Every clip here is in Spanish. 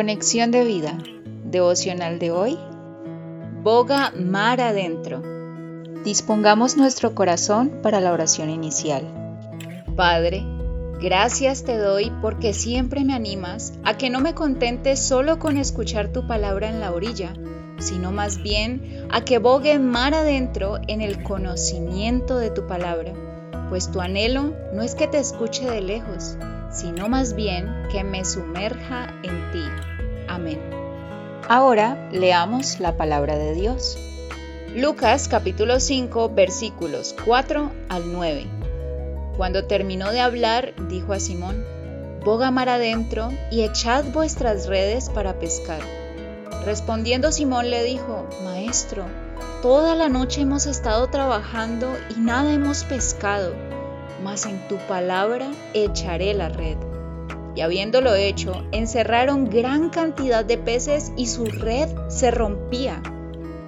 Conexión de vida, devocional de hoy. Boga mar adentro. Dispongamos nuestro corazón para la oración inicial. Padre, gracias te doy porque siempre me animas a que no me contente solo con escuchar tu palabra en la orilla, sino más bien a que bogue mar adentro en el conocimiento de tu palabra, pues tu anhelo no es que te escuche de lejos, sino más bien que me sumerja en ti. Amén. Ahora leamos la palabra de Dios. Lucas capítulo 5 versículos 4 al 9. Cuando terminó de hablar, dijo a Simón, Boga mar adentro y echad vuestras redes para pescar. Respondiendo Simón le dijo, Maestro, toda la noche hemos estado trabajando y nada hemos pescado mas en tu palabra echaré la red. Y habiéndolo hecho, encerraron gran cantidad de peces y su red se rompía.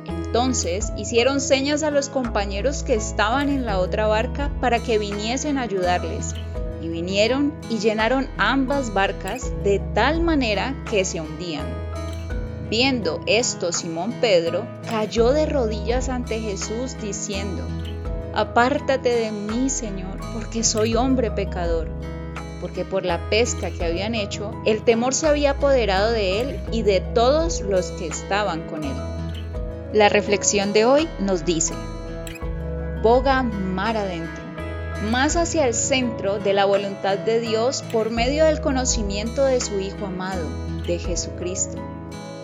Entonces hicieron señas a los compañeros que estaban en la otra barca para que viniesen a ayudarles. Y vinieron y llenaron ambas barcas de tal manera que se hundían. Viendo esto, Simón Pedro cayó de rodillas ante Jesús diciendo, Apártate de mí, Señor, porque soy hombre pecador. Porque por la pesca que habían hecho, el temor se había apoderado de él y de todos los que estaban con él. La reflexión de hoy nos dice, boga mar adentro, más hacia el centro de la voluntad de Dios por medio del conocimiento de su Hijo amado, de Jesucristo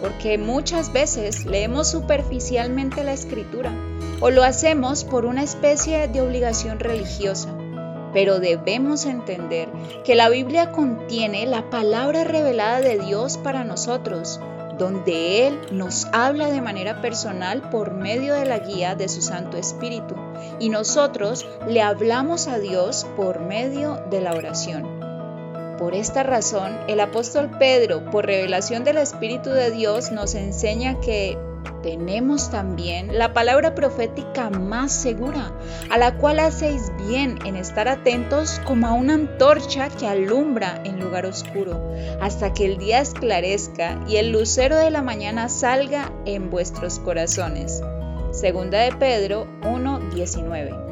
porque muchas veces leemos superficialmente la escritura o lo hacemos por una especie de obligación religiosa. Pero debemos entender que la Biblia contiene la palabra revelada de Dios para nosotros, donde Él nos habla de manera personal por medio de la guía de su Santo Espíritu, y nosotros le hablamos a Dios por medio de la oración. Por esta razón, el apóstol Pedro, por revelación del Espíritu de Dios, nos enseña que tenemos también la palabra profética más segura, a la cual hacéis bien en estar atentos como a una antorcha que alumbra en lugar oscuro, hasta que el día esclarezca y el lucero de la mañana salga en vuestros corazones. Segunda de Pedro 1:19.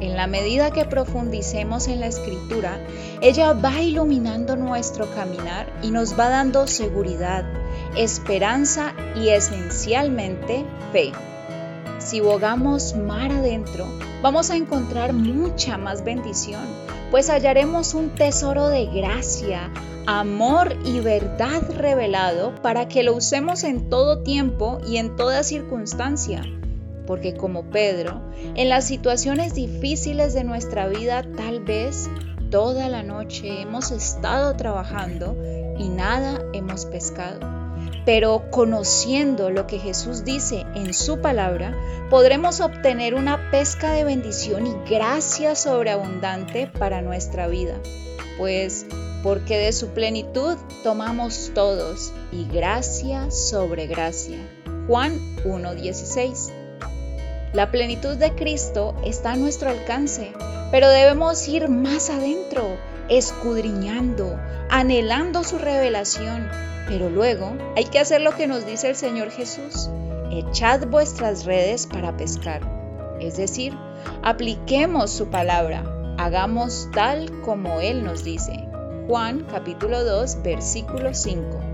En la medida que profundicemos en la escritura, ella va iluminando nuestro caminar y nos va dando seguridad, esperanza y esencialmente fe. Si bogamos mar adentro, vamos a encontrar mucha más bendición, pues hallaremos un tesoro de gracia, amor y verdad revelado para que lo usemos en todo tiempo y en toda circunstancia porque como Pedro, en las situaciones difíciles de nuestra vida tal vez toda la noche hemos estado trabajando y nada hemos pescado. Pero conociendo lo que Jesús dice en su palabra, podremos obtener una pesca de bendición y gracia sobreabundante para nuestra vida. Pues porque de su plenitud tomamos todos y gracia sobre gracia. Juan 1.16 la plenitud de Cristo está a nuestro alcance, pero debemos ir más adentro, escudriñando, anhelando su revelación. Pero luego hay que hacer lo que nos dice el Señor Jesús. Echad vuestras redes para pescar. Es decir, apliquemos su palabra, hagamos tal como Él nos dice. Juan capítulo 2 versículo 5.